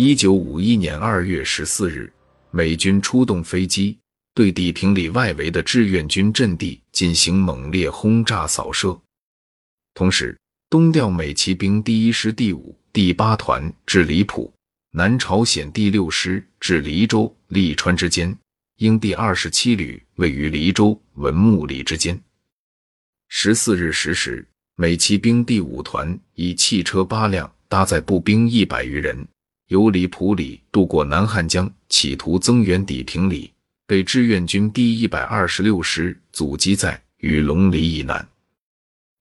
一九五一年二月十四日，美军出动飞机对地平里外围的志愿军阵地进行猛烈轰炸扫射，同时东调美骑兵第一师第五、第八团至李浦，南朝鲜第六师至黎州、利川之间，英第二十七旅位于黎州、文木里之间。十四日十时，美骑兵第五团以汽车八辆，搭载步兵一百余人。由里普里渡过南汉江，企图增援底平里，被志愿军第一百二十六师阻击在与龙里以南。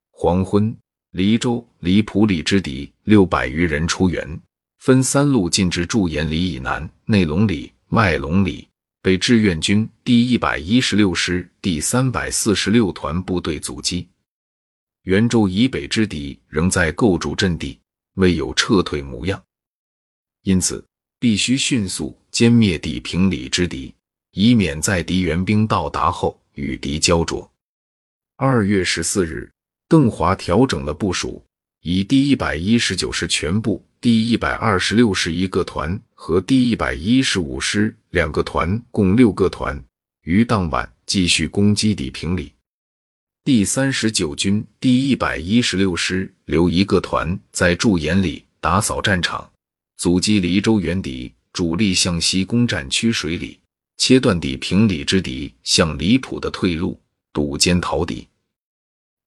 黄昏，黎州里普里之敌六百余人出援，分三路进至驻颜里以南、内龙里、外龙里，被志愿军第一百一十六师第三百四十六团部队阻击。元州以北之敌仍在构筑阵地，未有撤退模样。因此，必须迅速歼灭底平里之敌，以免在敌援兵到达后与敌交灼。二月十四日，邓华调整了部署，以第一百一十九师全部、第一百二十六师一个团和第一百一十五师两个团，共六个团，于当晚继续攻击底平里。第三十九军第一百一十六师留一个团在驻颜里打扫战场。阻击黎州援敌主力向西攻占曲水里，切断底平里之敌向离谱的退路，堵歼逃敌。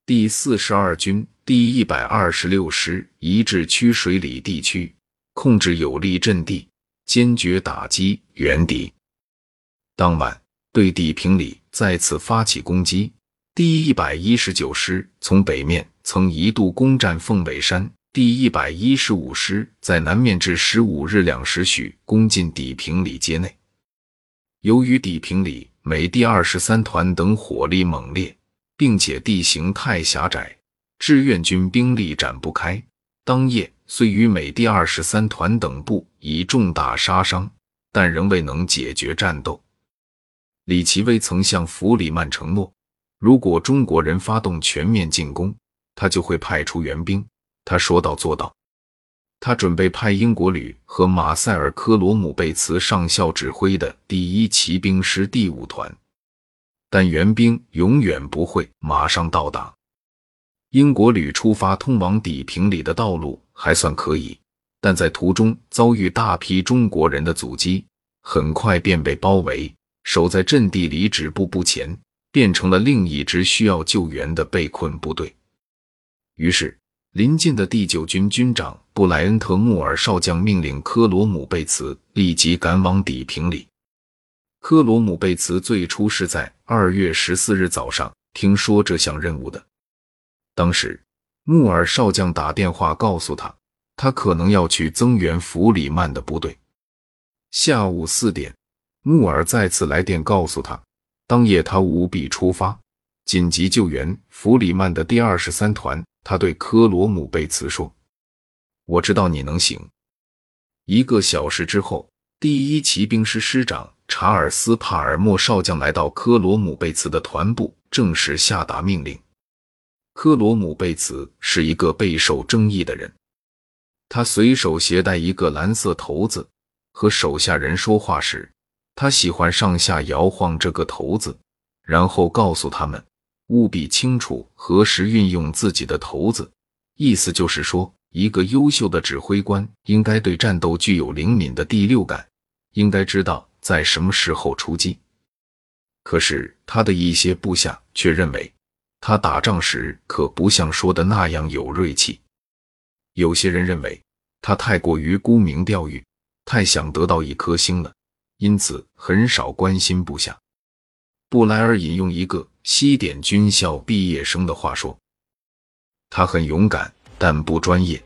第四十二军第一百二十六师移至曲水里地区，控制有利阵地，坚决打击援敌。当晚对底平里再次发起攻击。第一百一十九师从北面曾一度攻占凤尾山。第一百一十五师在南面至十五日两时许攻进底平里街内。由于底平里美第二十三团等火力猛烈，并且地形太狭窄，志愿军兵力展不开。当夜虽与美第二十三团等部以重大杀伤，但仍未能解决战斗。李奇微曾向弗里曼承诺，如果中国人发动全面进攻，他就会派出援兵。他说到做到，他准备派英国旅和马塞尔·科罗姆贝茨上校指挥的第一骑兵师第五团，但援兵永远不会马上到达。英国旅出发通往底平里的道路还算可以，但在途中遭遇大批中国人的阻击，很快便被包围，守在阵地里止步不前，变成了另一支需要救援的被困部队。于是。临近的第九军军长布莱恩特·穆尔少将命令科罗姆贝茨立即赶往底平里。科罗姆贝茨最初是在二月十四日早上听说这项任务的。当时，穆尔少将打电话告诉他，他可能要去增援弗里曼的部队。下午四点，穆尔再次来电告诉他，当夜他务必出发，紧急救援弗里曼的第二十三团。他对科罗姆贝茨说：“我知道你能行。”一个小时之后，第一骑兵师师长查尔斯·帕尔默少将来到科罗姆贝茨的团部，正式下达命令。科罗姆贝茨是一个备受争议的人，他随手携带一个蓝色骰子，和手下人说话时，他喜欢上下摇晃这个骰子，然后告诉他们。务必清楚何时运用自己的头子，意思就是说，一个优秀的指挥官应该对战斗具有灵敏的第六感，应该知道在什么时候出击。可是他的一些部下却认为，他打仗时可不像说的那样有锐气。有些人认为他太过于沽名钓誉，太想得到一颗星了，因此很少关心部下。布莱尔引用一个西点军校毕业生的话说：“他很勇敢，但不专业。”